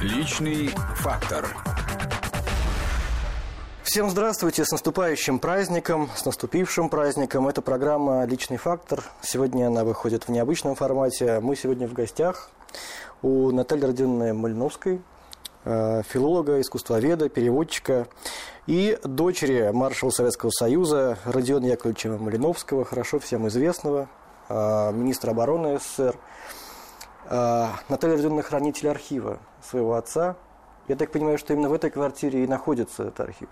Личный фактор. Всем здравствуйте, с наступающим праздником, с наступившим праздником. Это программа «Личный фактор». Сегодня она выходит в необычном формате. Мы сегодня в гостях у Натальи Родионовны Мальновской, э, филолога, искусствоведа, переводчика и дочери маршала Советского Союза Родиона Яковлевича Малиновского, хорошо всем известного, э, министра обороны СССР. Э, Наталья Родионовна хранитель архива своего отца. Я так понимаю, что именно в этой квартире и находится этот архив.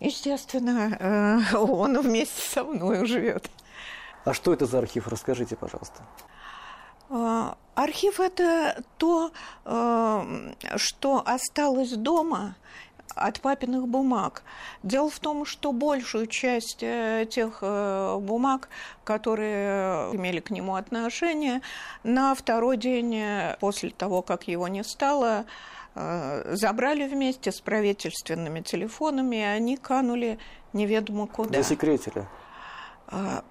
Естественно, он вместе со мной живет. А что это за архив? Расскажите, пожалуйста. Архив – это то, что осталось дома от папиных бумаг. Дело в том, что большую часть э, тех э, бумаг, которые имели к нему отношение, на второй день э, после того, как его не стало, забрали вместе с правительственными телефонами, и они канули неведомо куда. Засекретили.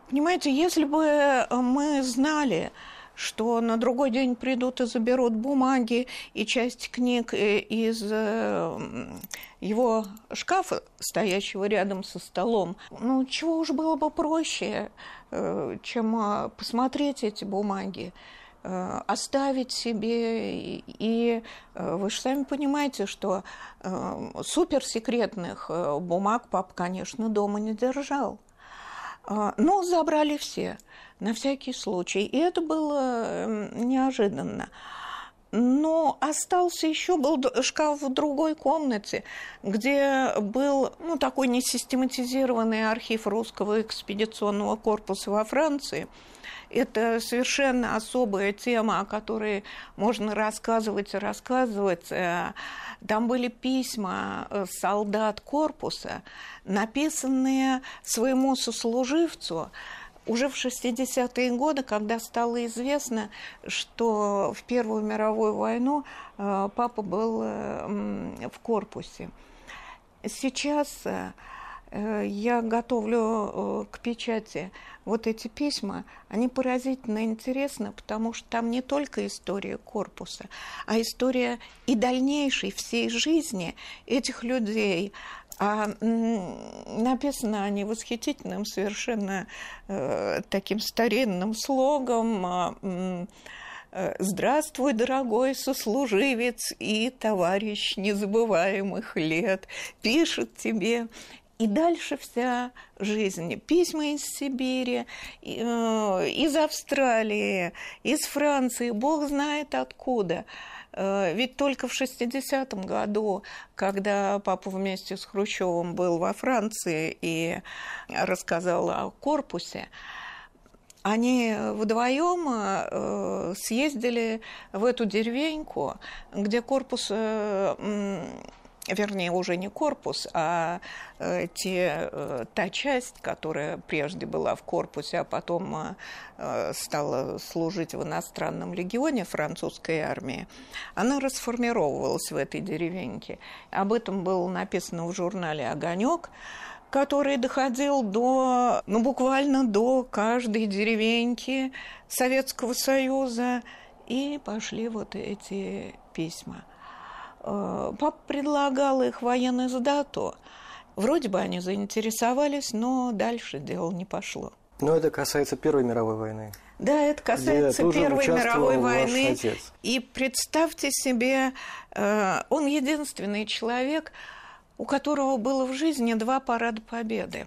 Понимаете, если бы мы знали, что на другой день придут и заберут бумаги и часть книг э, из э, его шкафа, стоящего рядом со столом. Ну, чего уж было бы проще, э, чем посмотреть эти бумаги оставить себе. И вы же сами понимаете, что суперсекретных бумаг пап, конечно, дома не держал. Но забрали все на всякий случай. И это было эм, неожиданно. Но остался еще был шкаф в другой комнате, где был ну, такой несистематизированный архив русского экспедиционного корпуса во Франции. Это совершенно особая тема, о которой можно рассказывать и рассказывать. Э, там были письма э, солдат корпуса, написанные своему сослуживцу, уже в 60-е годы, когда стало известно, что в Первую мировую войну э, папа был э, в корпусе. Сейчас э, я готовлю к печати вот эти письма, они поразительно интересны, потому что там не только история корпуса, а история и дальнейшей всей жизни этих людей, а написано они восхитительным, совершенно э, таким старинным слогом. Э, Здравствуй, дорогой сослуживец и товарищ незабываемых лет, пишет тебе и дальше вся жизнь. Письма из Сибири, э, из Австралии, из Франции, бог знает откуда – ведь только в 60-м году, когда папа вместе с Хрущевым был во Франции и рассказал о корпусе, они вдвоем э, съездили в эту деревеньку, где корпус э, вернее, уже не корпус, а э, те, э, та часть, которая прежде была в корпусе, а потом э, стала служить в иностранном легионе французской армии, она расформировалась в этой деревеньке. Об этом было написано в журнале «Огонек», который доходил до, ну, буквально до каждой деревеньки Советского Союза, и пошли вот эти письма – папа предлагал их военную сдату. Вроде бы они заинтересовались, но дальше дело не пошло. Но это касается Первой мировой войны. Да, это касается Первой мировой войны. Отец. И представьте себе, э, он единственный человек, у которого было в жизни два парада победы.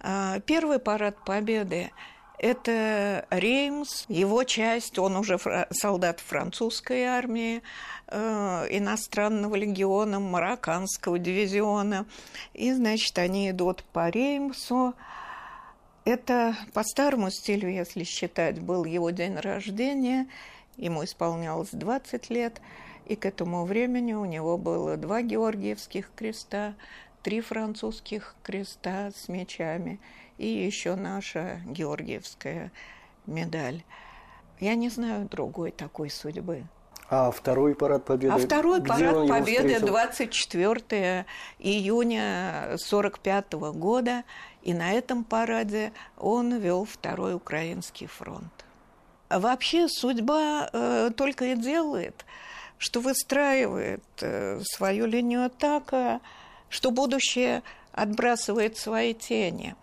Э, первый парад победы это Реймс, его часть, он уже солдат французской армии, э, иностранного легиона, марокканского дивизиона. И, значит, они идут по Реймсу. Это по старому стилю, если считать, был его день рождения. Ему исполнялось 20 лет. И к этому времени у него было два Георгиевских креста, три французских креста с мечами и еще наша Георгиевская медаль. Я не знаю другой такой судьбы. А второй парад победы? А второй Где парад победы 24 июня 45 года. И на этом параде он вел второй украинский фронт. Вообще судьба э, только и делает, что выстраивает э, свою линию так, что будущее отбрасывает свои тени.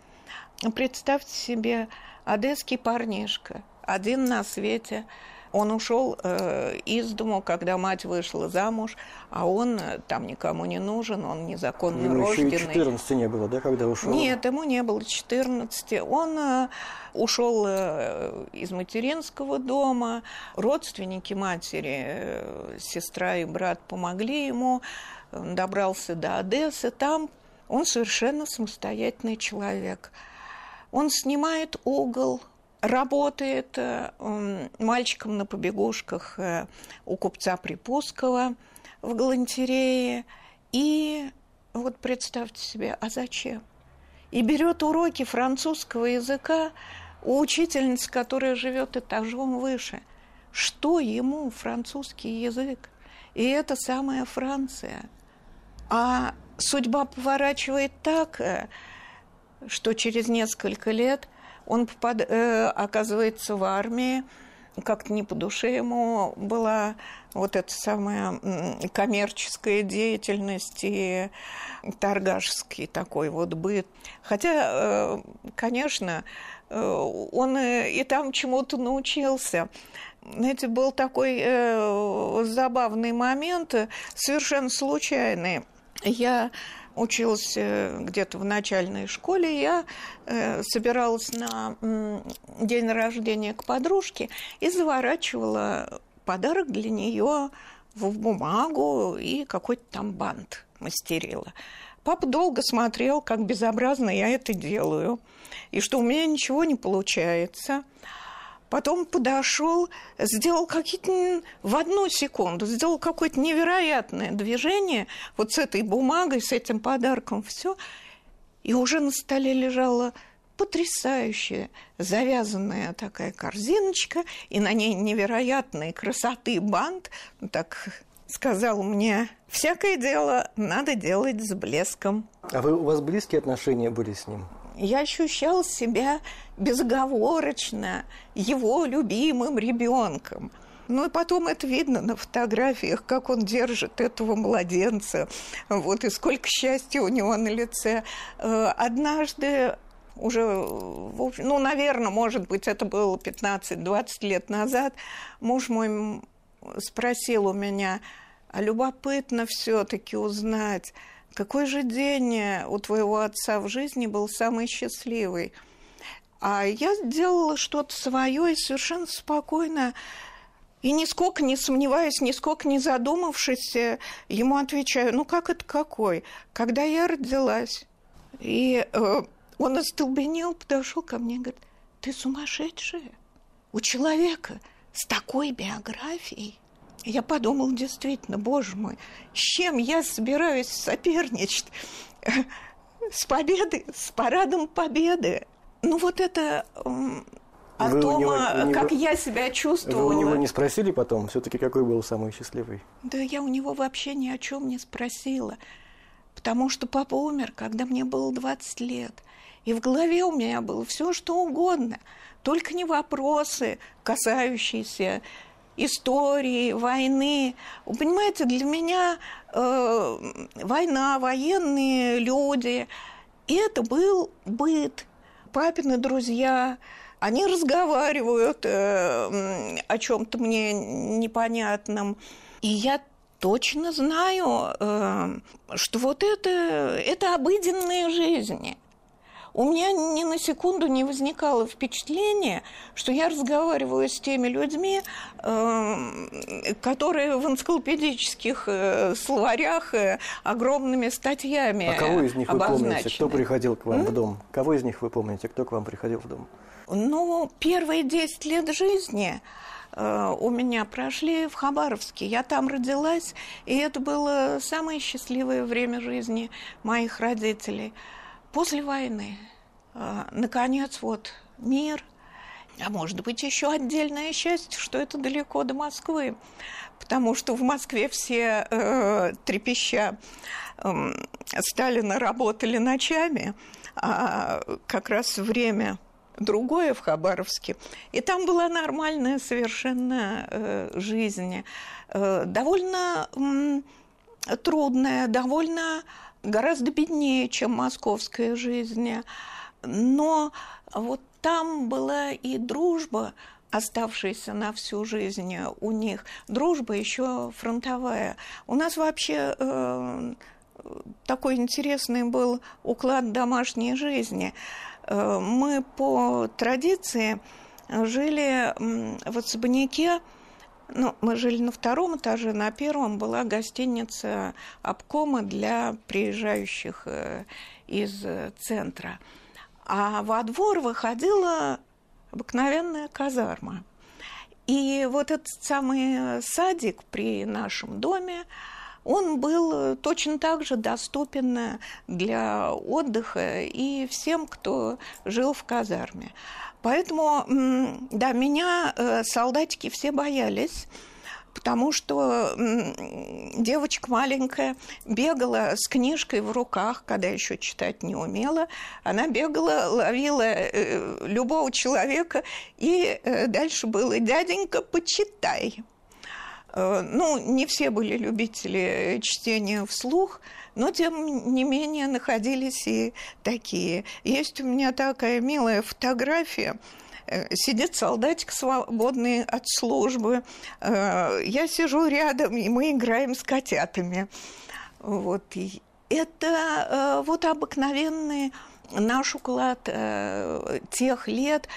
Представьте себе, одесский парнишка, один на свете – он ушел э, из дому, когда мать вышла замуж, а он э, там никому не нужен, он незаконно ему рожденный. Еще и 14 не было, да, когда ушел? Нет, ему не было 14. Он э, ушел э, из материнского дома, родственники матери, э, сестра и брат помогли ему, он добрался до Одессы, там он совершенно самостоятельный человек. Он снимает угол работает э, мальчиком на побегушках э, у купца Припускова в галантерее. И вот представьте себе, а зачем? И берет уроки французского языка у учительницы, которая живет этажом выше. Что ему французский язык? И это самая Франция. А судьба поворачивает так, э, что через несколько лет он попад... э, оказывается в армии, как-то не по душе ему была вот эта самая коммерческая деятельность и торгашский такой вот быт. Хотя, э, конечно, э, он и там чему-то научился. Знаете, был такой э, забавный момент, совершенно случайный. Я училась э, где-то в начальной школе, я э, собиралась на день рождения к подружке и заворачивала подарок для нее в бумагу и какой-то там бант мастерила. Папа долго смотрел, как безобразно я это делаю, и что у меня ничего не получается – потом подошел, сделал какие-то в одну секунду, сделал какое-то невероятное движение вот с этой бумагой, с этим подарком, все, и уже на столе лежала потрясающая завязанная такая корзиночка, и на ней невероятной красоты бант, ну, так сказал мне, всякое дело надо делать с блеском. А вы, у вас близкие отношения были с ним? Я ощущал себя безоговорочно его любимым ребенком. Ну и потом это видно на фотографиях, как он держит этого младенца, вот и сколько счастья у него на лице. Э, однажды уже, ну, наверное, может быть, это было 15-20 лет назад, муж мой спросил у меня, а любопытно все-таки узнать, какой же день э, у твоего отца в жизни был самый счастливый? А я сделала что-то свое и совершенно спокойно и нисколько не сомневаясь, нисколько не задумавшись, э, ему отвечаю, ну как это какой? Когда я родилась. И э, он остолбенел, подошел ко мне и говорит, ты сумасшедшая? У человека с такой биографией я подумал, действительно, боже мой, с чем я собираюсь соперничать? С победы, с парадом победы. Ну вот это о вы том, него, как него, я себя чувствую. Вы у него не спросили потом, все-таки какой был самый счастливый? Да я у него вообще ни о чем не спросила, потому что папа умер, когда мне было 20 лет. И в голове у меня было все, что угодно, только не вопросы, касающиеся истории, войны. Вы понимаете, для меня э, война, военные люди, это был быт. Папины друзья, они разговаривают э, о чем-то мне непонятном. И я точно знаю, э, что вот это, это обыденная жизнь у меня ни на секунду не возникало впечатления, что я разговариваю с теми людьми, эм, которые в энциклопедических э, словарях э, огромными статьями А кого из них вы помните, кто приходил к вам М? в дом? Кого из них вы помните, кто к вам приходил в дом? Ну, первые 10 лет жизни э, у меня прошли в Хабаровске. Я там родилась, и это было самое счастливое время жизни моих родителей – После войны, а, наконец, вот мир, а может быть, еще отдельное счастье, что это далеко до Москвы, потому что в Москве все э, трепеща э, Сталина работали ночами, а как раз время другое в Хабаровске. И там была нормальная совершенно э, жизнь. Э, довольно э, трудная, довольно гораздо беднее, чем московская жизнь. Но вот там была и дружба, оставшаяся на всю жизнь у них. Дружба еще фронтовая. У нас вообще э, такой интересный был уклад домашней жизни. Э, мы по традиции жили в особняке, ну, мы жили на втором этаже, на первом была гостиница обкома для приезжающих э, из центра. А во двор выходила обыкновенная казарма. И вот этот самый садик при нашем доме, он был точно так же доступен для отдыха и всем, кто жил в казарме. Поэтому, да, меня э, солдатики все боялись потому что девочка маленькая бегала с книжкой в руках, когда еще читать не умела. Она бегала, ловила э, любого человека, и э, дальше было «дяденька, почитай». Э, ну, не все были любители чтения вслух, но, тем не менее, находились и такие. Есть у меня такая милая фотография – Э, сидит солдатик свободный от службы, э, я сижу рядом, и мы играем с котятами. Вот. Это э, вот обыкновенный наш уклад тех лет.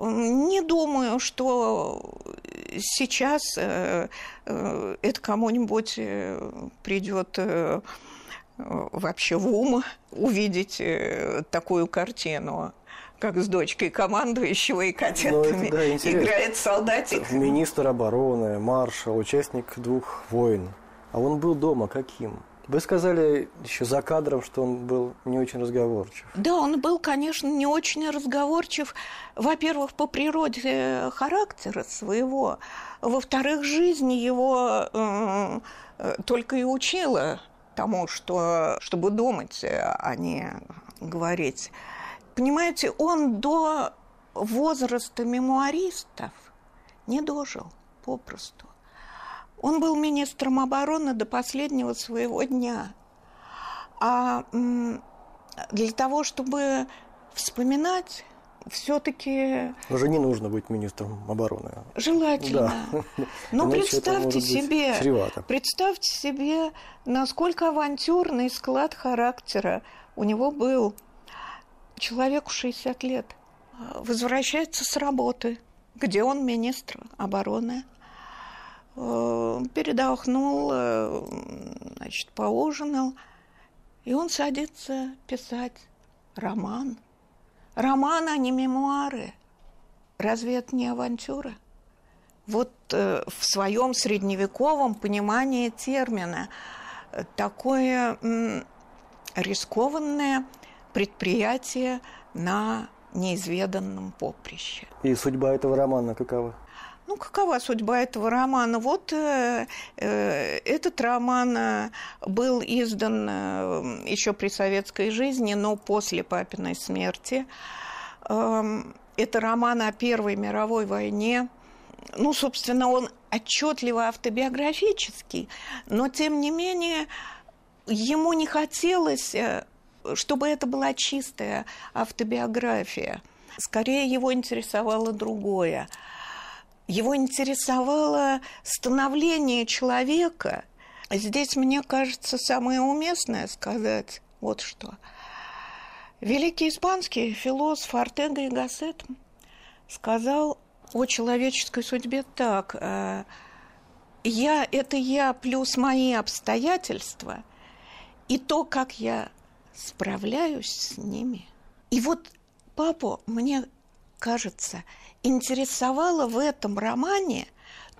Не думаю, что сейчас это кому-нибудь придет вообще в ум увидеть такую картину как с дочкой командующего и ну, да, играет солдатик. Министр обороны, маршал, участник двух войн. А он был дома каким? Вы сказали еще за кадром, что он был не очень разговорчив. Да, он был, конечно, не очень разговорчив. Во-первых, по природе характера своего. Во-вторых, жизнь его э, э только и учила тому, что, чтобы думать, а не говорить. Понимаете, он до возраста мемуаристов не дожил попросту. Он был министром обороны до последнего своего дня. А для того, чтобы вспоминать, все-таки... Уже не нужно быть министром обороны. Желательно. Да. Но ну, представьте себе, представьте себе, насколько авантюрный склад характера у него был человеку 60 лет, возвращается с работы, где он министр обороны, передохнул, э, значит, поужинал, и он садится писать роман. Роман, а не мемуары. Разве это не авантюра? Вот э, в своем средневековом понимании термина такое м, рискованное – предприятие на неизведанном поприще. И судьба этого романа какова? Ну, какова судьба этого романа? Вот э, э, этот роман э, был издан э, еще при советской жизни, но после папиной смерти. Э, это роман о Первой мировой войне. Ну, собственно, он отчетливо автобиографический, но тем не менее ему не хотелось чтобы это была чистая автобиография. Скорее его интересовало другое. Его интересовало становление человека. Здесь, мне кажется, самое уместное сказать вот что. Великий испанский философ Артега и Гассет сказал о человеческой судьбе так. «Э, я – это я плюс мои обстоятельства, и то, как я справляюсь с ними. И вот папу, мне кажется, интересовало в этом романе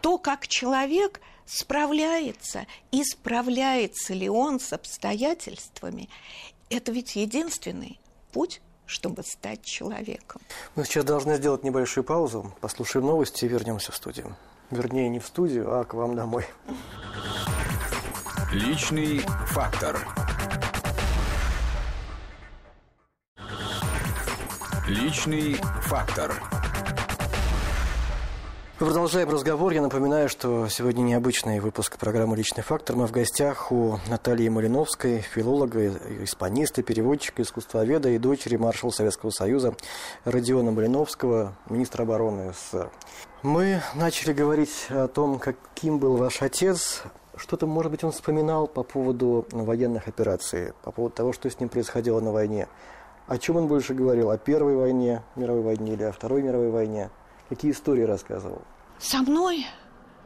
то, как человек справляется и справляется ли он с обстоятельствами. Это ведь единственный путь чтобы стать человеком. Мы сейчас должны сделать небольшую паузу, послушаем новости и вернемся в студию. Вернее, не в студию, а к вам домой. Личный фактор. Личный фактор. Продолжаем разговор. Я напоминаю, что сегодня необычный выпуск программы «Личный фактор». Мы в гостях у Натальи Малиновской, филолога, испаниста, переводчика, искусствоведа и дочери маршала Советского Союза Родиона Малиновского, министра обороны СССР. Мы начали говорить о том, каким был ваш отец. Что-то, может быть, он вспоминал по поводу военных операций, по поводу того, что с ним происходило на войне. О чем он больше говорил? О Первой войне, мировой войне или о Второй мировой войне? Какие истории рассказывал? Со мной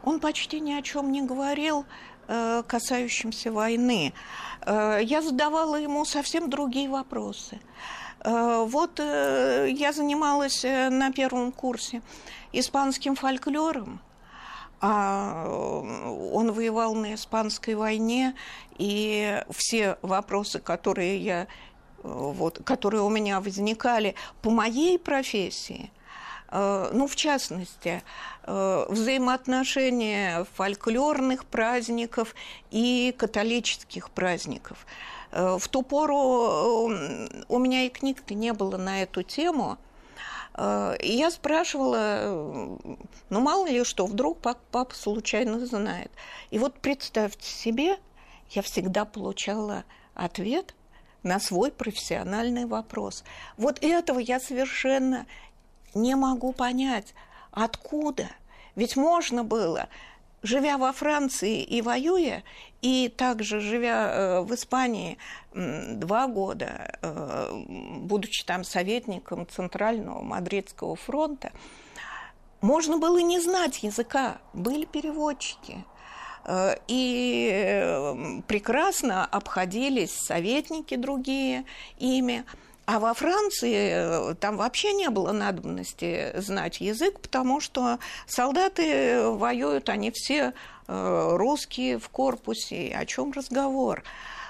он почти ни о чем не говорил, э, касающимся войны. Э, я задавала ему совсем другие вопросы. Э, вот я занималась на первом курсе испанским фольклором, а он воевал на испанской войне, и все вопросы, которые я вот, которые у меня возникали по моей профессии – Э, ну, в частности, э, взаимоотношения фольклорных праздников и католических праздников. Э, в ту пору у меня и книг-то не было на эту тему. И я спрашивала, ну мало ли что, вдруг папа случайно знает. И вот представьте себе, я всегда получала ответ на свой профессиональный вопрос. Вот этого я совершенно не могу понять, откуда. Ведь можно было, живя во Франции и воюя, и также живя э, в Испании два года, э, будучи там советником Центрального Мадридского фронта, можно было не знать языка, были переводчики. Э, и прекрасно обходились советники другие ими. А во Франции э, там вообще не было надобности знать язык, потому что солдаты воюют, они все э, русские в корпусе, о чем разговор.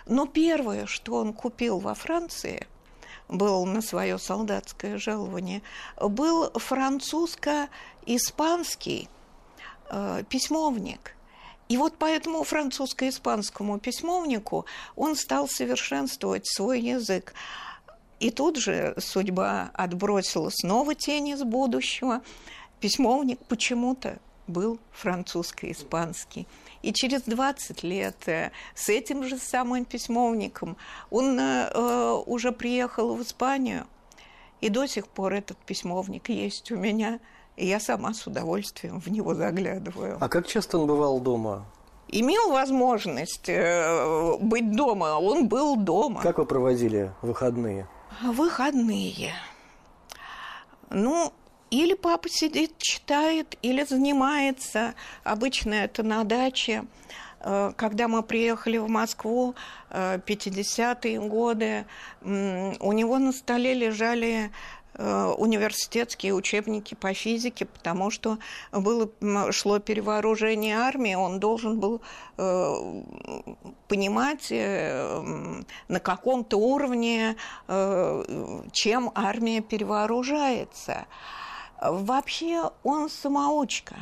Но первое, что он купил во Франции, был на свое солдатское жалование, был французско-испанский письмовник. И вот по этому французско-испанскому письмовнику он стал совершенствовать свой язык. И тут же судьба отбросила снова тени из будущего. Письмовник почему-то был французско-испанский. И через 20 лет э, с этим же самым письмовником он э, уже приехал в Испанию, и до сих пор этот письмовник есть у меня, и я сама с удовольствием в него заглядываю. А как часто он бывал дома? Имел возможность э, быть дома, он был дома. Как вы проводили выходные? Выходные. Ну, или папа сидит, читает, или занимается. Обычно это на даче. Э, когда мы приехали в Москву, 50-е э, годы, у него на столе лежали университетские учебники по физике, потому что было, шло перевооружение армии, он должен был э, понимать, э, на каком-то уровне, э, чем армия перевооружается. Вообще он самоучка.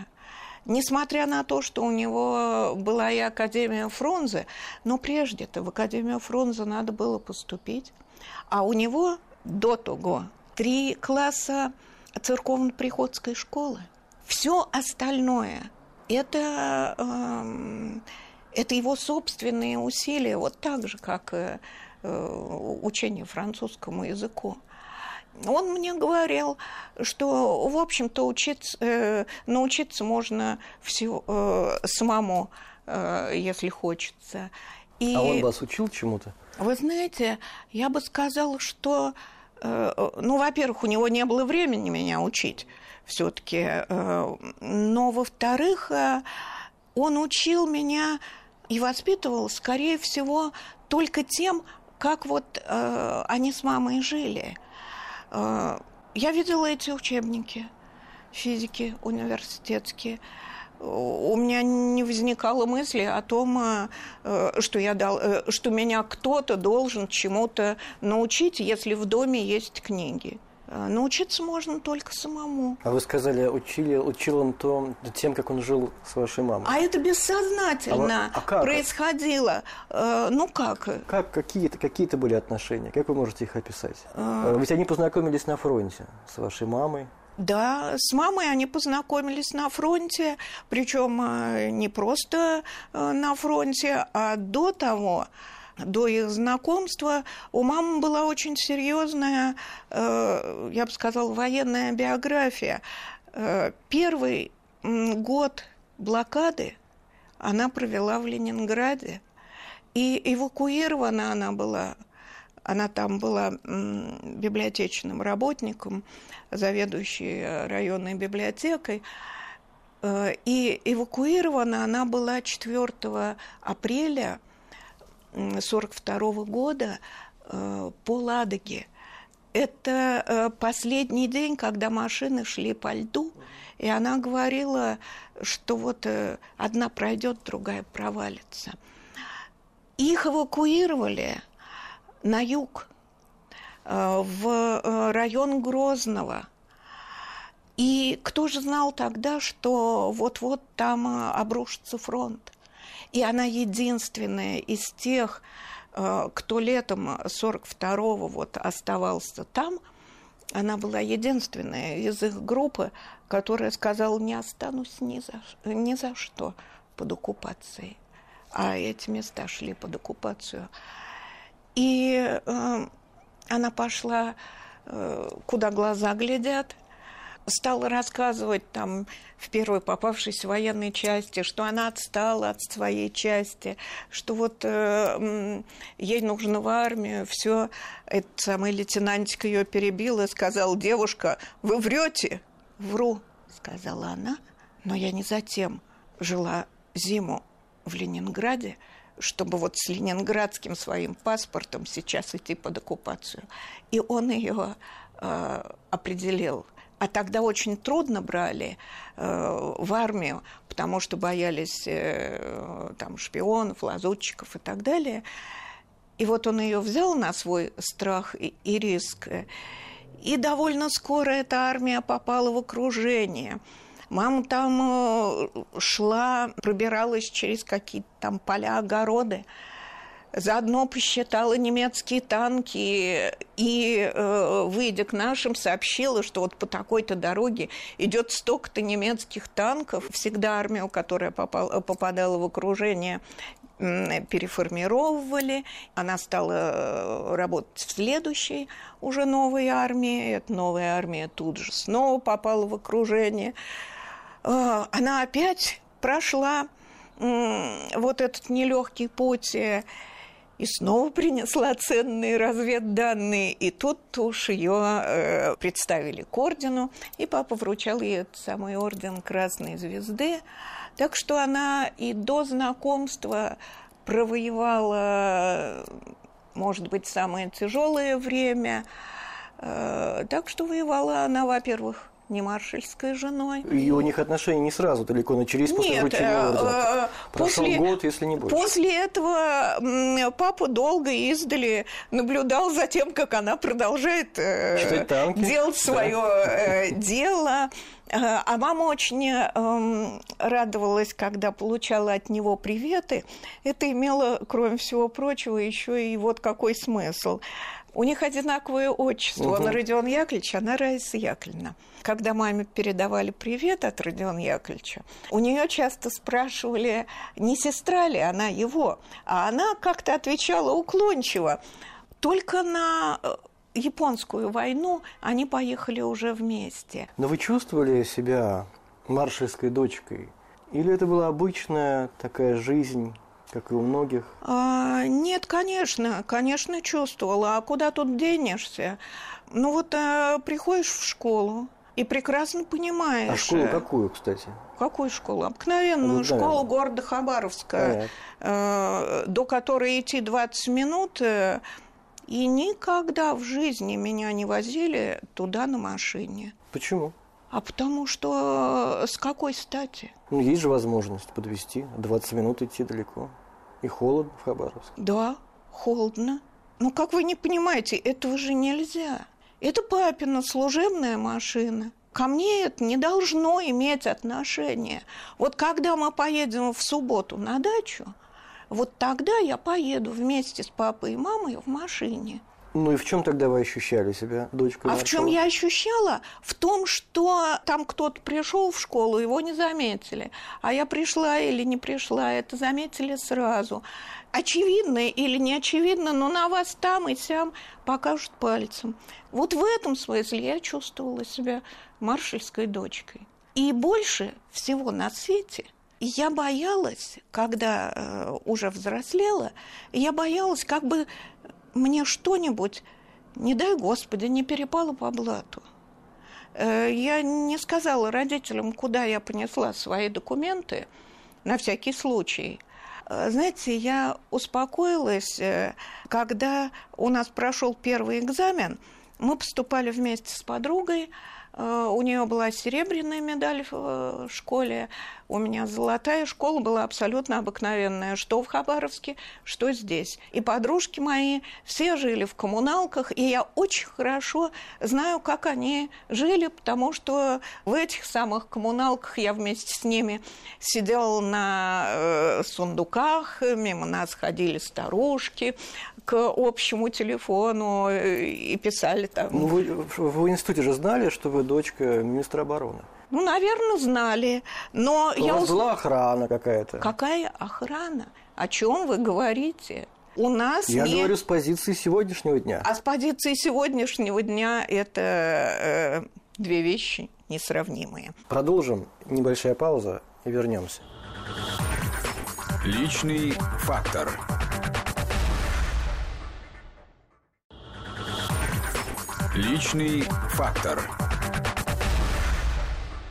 Несмотря на то, что у него была и Академия Фрунзе, но прежде-то в Академию Фрунзе надо было поступить, а у него до того три класса церковно-приходской школы. Все остальное это, э, это его собственные усилия, вот так же, как э, учение французскому языку. Он мне говорил, что, в общем-то, учиться, э, научиться можно всего, э, самому, э, если хочется. И, а он вас учил чему-то? Вы знаете, я бы сказала, что Э, ну, во-первых, у него не было времени меня учить все-таки, э, но, во-вторых, э, он учил меня и воспитывал, скорее всего, только тем, как вот они с мамой жили. Я видела эти учебники физики университетские у меня не возникало мысли о том, э, что, я дал, э, что меня кто-то должен чему-то научить, если в доме есть книги. Э, научиться можно только самому. А вы сказали, учили, учил он то тем, как он жил с вашей мамой. А это бессознательно а, а как? происходило. Ну как? Как какие-то какие-то были отношения? Как вы можете их описать? А... Ведь они познакомились на фронте с вашей мамой. Да, с мамой они познакомились на фронте, причем не просто на фронте, а до того до их знакомства у мамы была очень серьезная, э, я бы сказала, военная биография. Э, первый год блокады она провела в Ленинграде, и эвакуирована она была она там была библиотечным работником, заведующей районной библиотекой. Э, и эвакуирована она была 4 апреля 1942 года э, по Ладоге. Это э, последний день, когда машины шли по льду, и она говорила, что вот э, одна пройдет, другая провалится. Их эвакуировали на юг, в район Грозного. И кто же знал тогда, что вот-вот там обрушится фронт? И она единственная из тех, э, кто летом 42-го вот оставался там, она была единственная из их группы, которая сказала, не останусь ни за, ни за что под оккупацией. А эти места шли под оккупацию. И э, она пошла, э, куда глаза глядят, стала рассказывать там в первой попавшейся военной части, что она отстала от своей части, что вот э, ей нужно в армию, все. Этот самый лейтенантик ее перебил и сказал, девушка, вы врете? Вру, сказала она, но я не затем жила зиму в Ленинграде, чтобы вот с ленинградским своим паспортом сейчас идти под оккупацию. И он ее э, определил а тогда очень трудно брали э, в армию, потому что боялись э, там шпионов, лазутчиков и так далее. И вот он ее взял на свой страх и, и риск. И довольно скоро эта армия попала в окружение. Мама там э, шла, пробиралась через какие-то там поля, огороды. Заодно посчитала немецкие танки и, э, выйдя к нашим, сообщила, что вот по такой-то дороге идет столько-то немецких танков. Всегда армию, которая попала, попадала в окружение, переформировывали. Она стала э, работать в следующей уже новой армии. Эта новая армия тут же снова попала в окружение. Э, она опять прошла вот этот нелегкий путь и снова принесла ценные разведданные. И тут уж ее э, представили к ордену, и папа вручал ей этот самый орден Красной Звезды. Так что она и до знакомства провоевала, может быть, самое тяжелое время. Э, так что воевала она, во-первых, не маршальской женой. И у них отношения не сразу далеко начались после Нет, вручения э, ордена. Прошел после, год, если не больше. После этого папа долго издали наблюдал за тем, как она продолжает э, делать свое да. Э, дело. А мама очень э, радовалась, когда получала от него приветы. Это имело, кроме всего прочего, еще и вот какой смысл. У них одинаковое отчество. Угу. Он Родион Яковлевич, она Раиса Яковлевна. Когда маме передавали привет от Родиона Яковлевича, у нее часто спрашивали, не сестра ли она его, а она как-то отвечала уклончиво. Только на э, японскую войну они поехали уже вместе. Но вы чувствовали себя маршальской дочкой? Или это была обычная такая жизнь как и у многих? А, нет, конечно, конечно, чувствовала. А куда тут денешься? Ну вот а, приходишь в школу и прекрасно понимаешь. А школу какую, кстати? Какую школу? Обыкновенную ну, школу города Хабаровска, э, до которой идти 20 минут. Э, и никогда в жизни меня не возили туда на машине. Почему? А потому что с какой стати? Ну, есть же возможность подвести. 20 минут идти далеко. И холодно в Хабаровске. Да, холодно. Ну, как вы не понимаете, этого же нельзя. Это папина служебная машина. Ко мне это не должно иметь отношения. Вот когда мы поедем в субботу на дачу, вот тогда я поеду вместе с папой и мамой в машине. Ну и в чем тогда вы ощущали себя дочкой? А в чем я ощущала? В том, что там кто-то пришел в школу, его не заметили. А я пришла или не пришла, это заметили сразу. Очевидно или не очевидно, но на вас там и сям покажут пальцем. Вот в этом смысле я чувствовала себя маршальской дочкой. И больше всего на свете я боялась, когда э, уже взрослела, я боялась, как бы мне что-нибудь, не дай Господи, не перепало по блату. Э, я не сказала родителям, куда я понесла свои документы, на всякий случай. Э, знаете, я успокоилась, э, когда у нас прошел первый экзамен. Мы поступали вместе с подругой, у нее была серебряная медаль в школе, у меня золотая школа была абсолютно обыкновенная, что в Хабаровске, что здесь. И подружки мои все жили в коммуналках, и я очень хорошо знаю, как они жили, потому что в этих самых коммуналках я вместе с ними сидела на э, сундуках, мимо нас ходили старушки, к общему телефону э, и писали там. Ну, вы, в институте же знали, что вы дочка министра обороны? Ну, наверное, знали. Но У я вас уз- была охрана какая-то? Какая охрана? О чем вы говорите? У нас Я не... говорю с позиции сегодняшнего дня. А с позиции сегодняшнего дня это э, две вещи несравнимые. Продолжим. Небольшая пауза и вернемся. Личный фактор. Личный фактор.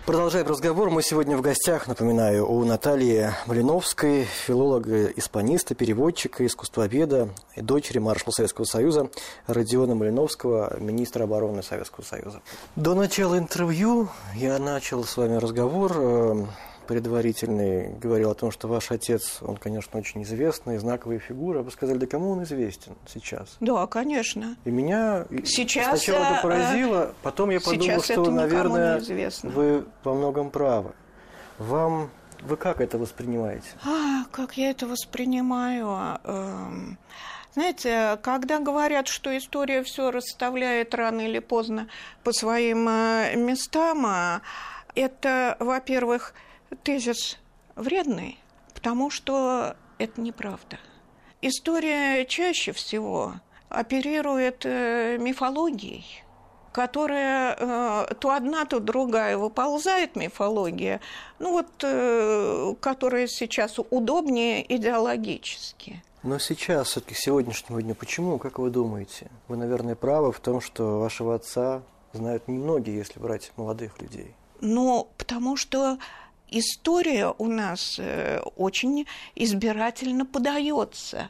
Продолжаем разговор. Мы сегодня в гостях, напоминаю, у Натальи Малиновской, филолога, испаниста, переводчика, искусствоведа, и дочери маршала Советского Союза Родиона Малиновского, министра обороны Советского Союза. До начала интервью я начал с вами разговор э, предварительный, говорил о том, что ваш отец, он, конечно, очень известный, знаковая фигура. Вы сказали, да кому он известен сейчас? Да, конечно. И меня Сейчас, сначала э, это поразило, потом я подумал, что, наверное, вы во многом правы. Вам вы как это воспринимаете? А, как я это воспринимаю? Эм, Знаете, когда говорят, что история все расставляет рано или поздно по своим э, местам, а, это, во-первых, тезис вредный, потому что это неправда. История чаще всего оперирует э, мифологией, которая э, то одна, то другая выползает мифология, ну вот, э, которая сейчас удобнее идеологически. Но сейчас, все-таки сегодняшнего дня, почему, как вы думаете? Вы, наверное, правы в том, что вашего отца знают немногие, если брать молодых людей. Ну, потому что история у нас э, очень избирательно подается.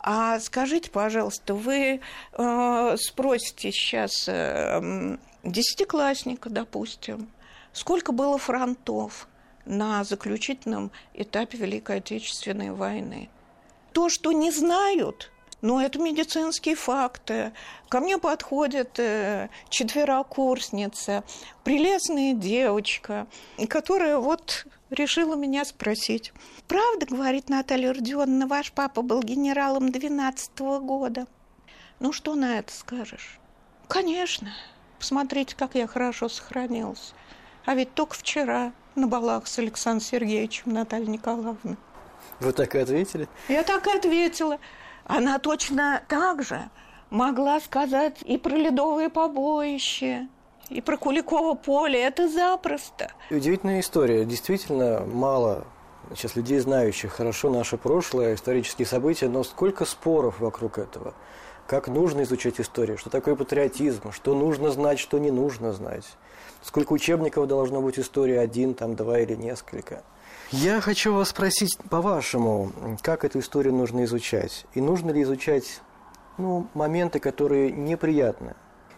А скажите, пожалуйста, вы э, спросите сейчас э, десятиклассника, допустим, сколько было фронтов на заключительном этапе Великой Отечественной войны? То, что не знают, но это медицинские факты. Ко мне подходит э, четверокурсница, прелестная девочка, которая вот решила меня спросить. Правда, говорит Наталья Родионовна, ваш папа был генералом 12 -го года? Ну, что на это скажешь? Конечно. Посмотрите, как я хорошо сохранилась. А ведь только вчера на балах с Александром Сергеевичем Натальей Николаевной. Вы так и ответили? Я так и ответила. Она точно так же могла сказать и про ледовые побоища, и про Куликово поле. Это запросто. Удивительная история. Действительно, мало сейчас людей, знающих хорошо наше прошлое, исторические события, но сколько споров вокруг этого. Как нужно изучать историю, что такое патриотизм, что нужно знать, что не нужно знать. Сколько учебников должно быть истории, один, там, два или несколько. Я хочу вас спросить, по-вашему, как эту историю нужно изучать? И нужно ли изучать ну, моменты, которые неприятны?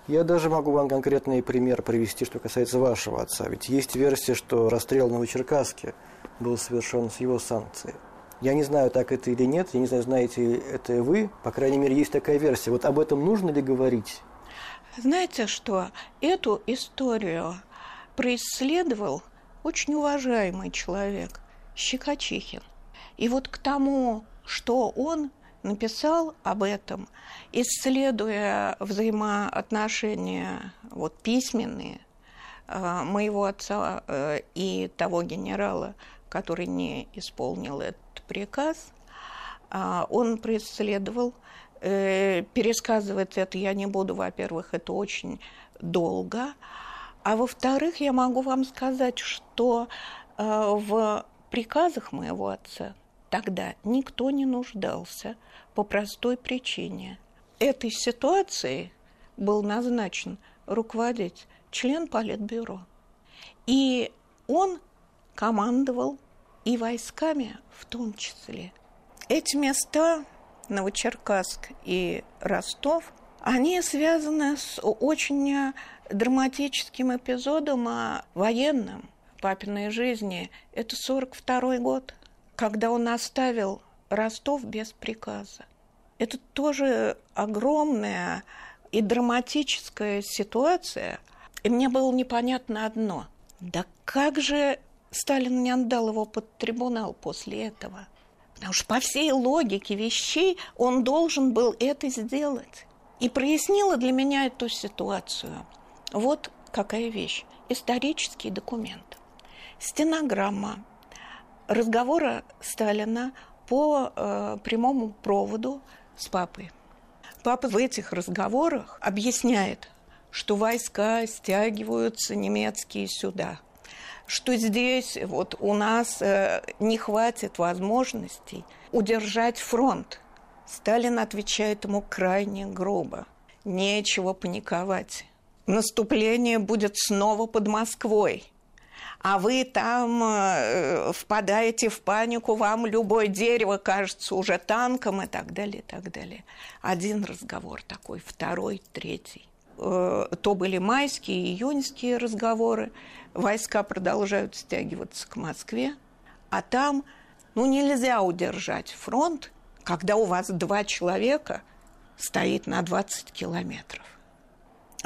Я даже могу вам конкретный пример привести, что касается вашего отца. Ведь есть версия, что расстрел в Новочеркасске был совершен с его санкцией. Я не знаю, так это или нет, я не знаю, знаете это вы. По крайней мере, есть такая версия. Вот об этом нужно ли говорить? Знаете что? Эту историю происследовал очень уважаемый человек Щекочихин. И вот к тому, что он написал об этом, исследуя взаимоотношения вот, письменные э, моего отца э, и того генерала, который не исполнил этот приказ, э, он преследовал, пересказывать это я не буду, во-первых, это очень долго, а во-вторых, я могу вам сказать, что в приказах моего отца тогда никто не нуждался по простой причине. Этой ситуации был назначен руководить член Политбюро. И он командовал и войсками в том числе. Эти места, Новочеркасск и Ростов, они связаны с очень драматическим эпизодом о военном папиной жизни. Это 42 год, когда он оставил Ростов без приказа. Это тоже огромная и драматическая ситуация. И мне было непонятно одно. Да как же Сталин не отдал его под трибунал после этого? Потому что по всей логике вещей он должен был это сделать. И прояснила для меня эту ситуацию. Вот какая вещь. Исторический документ. Стенограмма разговора Сталина по э, прямому проводу с папой. Папа в этих разговорах объясняет, что войска стягиваются немецкие сюда, что здесь вот у нас э, не хватит возможностей удержать фронт. Сталин отвечает ему крайне грубо. Нечего паниковать. Наступление будет снова под Москвой – а вы там э, впадаете в панику, вам любое дерево кажется уже танком и так далее, и так далее. Один разговор такой, второй, третий. Э, то были майские, июньские разговоры. Войска продолжают стягиваться к Москве, а там, ну, нельзя удержать фронт, когда у вас два человека стоит на 20 километров.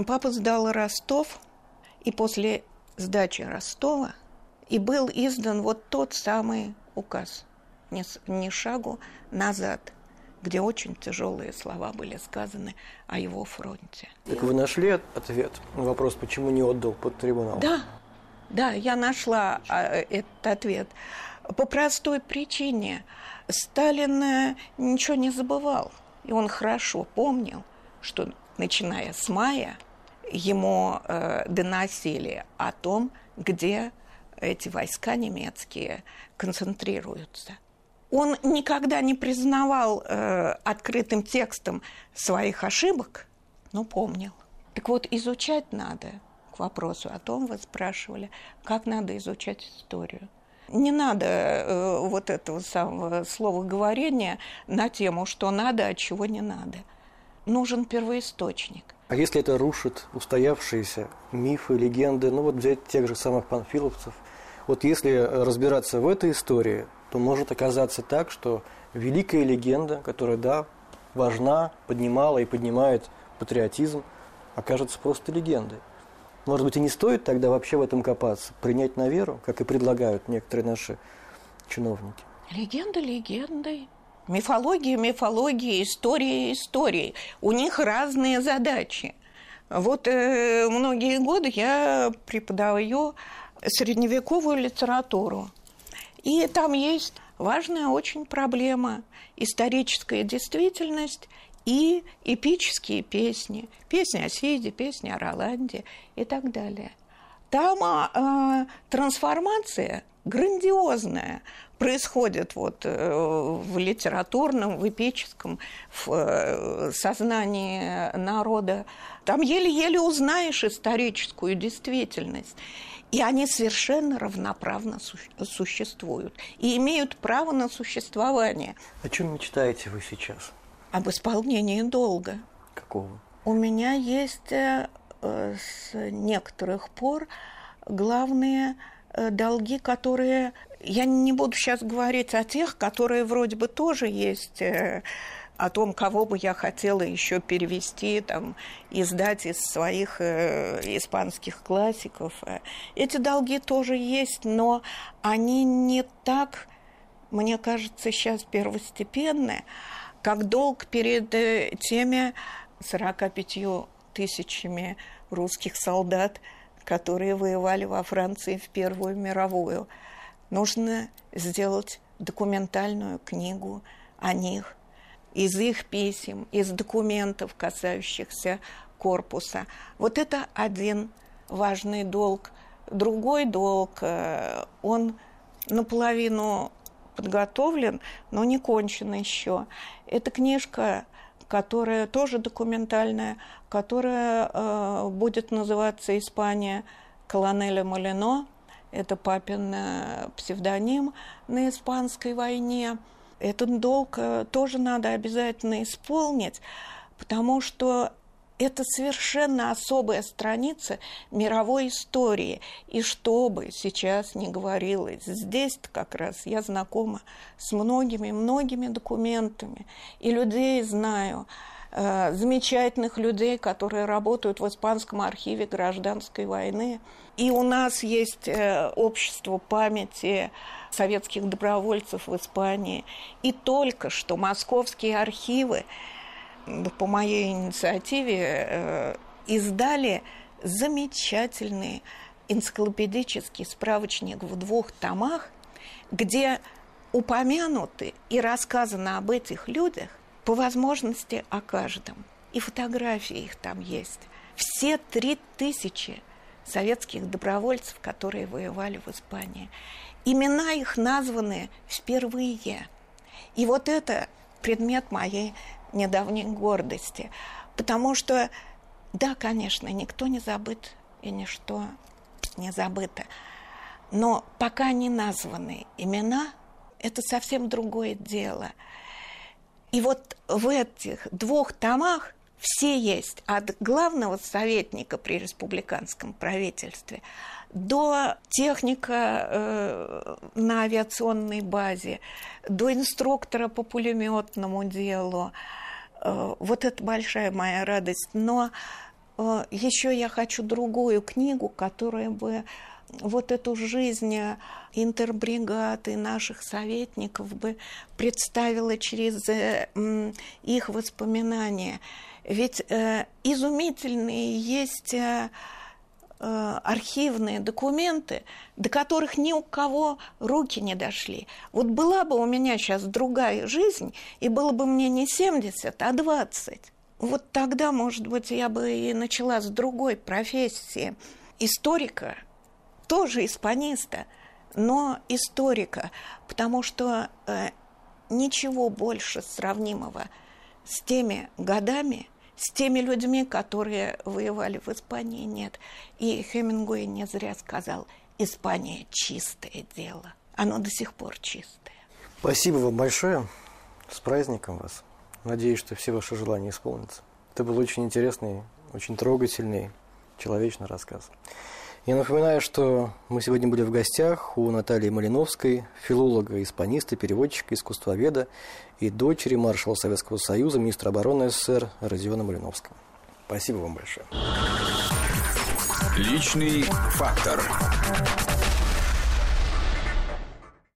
Папа сдал Ростов, и после сдачи Ростова, и был издан вот тот самый указ «Ни, ни шагу назад», где очень тяжелые слова были сказаны о его фронте. Так вы нашли ответ на вопрос, почему не отдал под трибунал? Да, да, я нашла а, этот ответ. По простой причине. Сталин э, ничего не забывал. И он хорошо помнил, что начиная с мая ему э, доносили о том, где эти войска немецкие концентрируются. Он никогда не признавал э, открытым текстом своих ошибок, но помнил. Так вот, изучать надо к вопросу о том, вы спрашивали, как надо изучать историю. Не надо э, вот этого самого слова говорения на тему, что надо, а чего не надо. Нужен первоисточник. А если это рушит устоявшиеся мифы, легенды, ну вот взять тех же самых панфиловцев, вот если разбираться в этой истории, то может оказаться так, что великая легенда, которая, да, важна, поднимала и поднимает патриотизм, окажется просто легендой. Может быть, и не стоит тогда вообще в этом копаться, принять на веру, как и предлагают некоторые наши чиновники. Легенда легендой. Мифология, мифология, история, истории. У них разные задачи. Вот э, многие годы я преподаю средневековую литературу. И там есть важная очень проблема – историческая действительность и эпические песни. Песни о Сиде, песни о Роланде и так далее. Там э, трансформация грандиозная происходит вот э, в литературном, в эпическом, в э, сознании народа. Там еле-еле узнаешь историческую действительность. И они совершенно равноправно существуют и имеют право на существование. О чем мечтаете вы сейчас? Об исполнении долга. Какого? У меня есть э, с некоторых пор главные долги, которые я не буду сейчас говорить о тех, которые вроде бы тоже есть э, о том, кого бы я хотела еще перевести, там, издать из своих э, испанских классиков. Эти долги тоже есть, но они не так, мне кажется, сейчас первостепенны, как долг перед э, теми 45 тысячами русских солдат, которые воевали во Франции в Первую мировую. Нужно сделать документальную книгу о них, из их писем, из документов, касающихся корпуса. Вот это один важный долг. Другой долг, э, он наполовину подготовлен, но не кончен еще. Это книжка, которая тоже документальная, которая э, будет называться «Испания колонеля Малино». Это папин э, псевдоним на испанской войне – этот долг э, тоже надо обязательно исполнить, потому что это совершенно особая страница мировой истории. И что бы сейчас ни говорилось, здесь как раз я знакома с многими-многими документами, и людей знаю, э, замечательных людей, которые работают в Испанском архиве гражданской войны. И у нас есть э, общество памяти советских добровольцев в Испании. И только что московские архивы по моей инициативе э, издали замечательный энциклопедический справочник в двух томах, где упомянуты и рассказано об этих людях по возможности о каждом. И фотографии их там есть. Все три тысячи советских добровольцев, которые воевали в Испании. Имена их названы впервые. И вот это предмет моей недавней гордости. Потому что, да, конечно, никто не забыт и ничто не забыто. Но пока не названы имена, это совсем другое дело. И вот в этих двух томах все есть, от главного советника при республиканском правительстве до техника э, на авиационной базе, до инструктора по пулеметному делу. Э, вот это большая моя радость. Но э, еще я хочу другую книгу, которая бы вот эту жизнь интербригад и наших советников бы представила через э, их воспоминания. Ведь изумительные есть архивные документы, до которых ни у кого руки не дошли. Вот была бы у меня сейчас другая жизнь, и было бы мне не 70, а 20. Вот тогда, может быть, я бы и начала с другой профессии. Историка, тоже испаниста, но историка, потому что э, ничего больше сравнимого с теми годами – с теми людьми, которые воевали в Испании, нет. И Хемингуэй не зря сказал, Испания чистое дело. Оно до сих пор чистое. Спасибо вам большое. С праздником вас. Надеюсь, что все ваши желания исполнятся. Это был очень интересный, очень трогательный, человечный рассказ. Я напоминаю, что мы сегодня были в гостях у Натальи Малиновской, филолога, испаниста, переводчика, искусствоведа и дочери маршала Советского Союза, министра обороны СССР Родиона Малиновского. Спасибо вам большое. Личный фактор.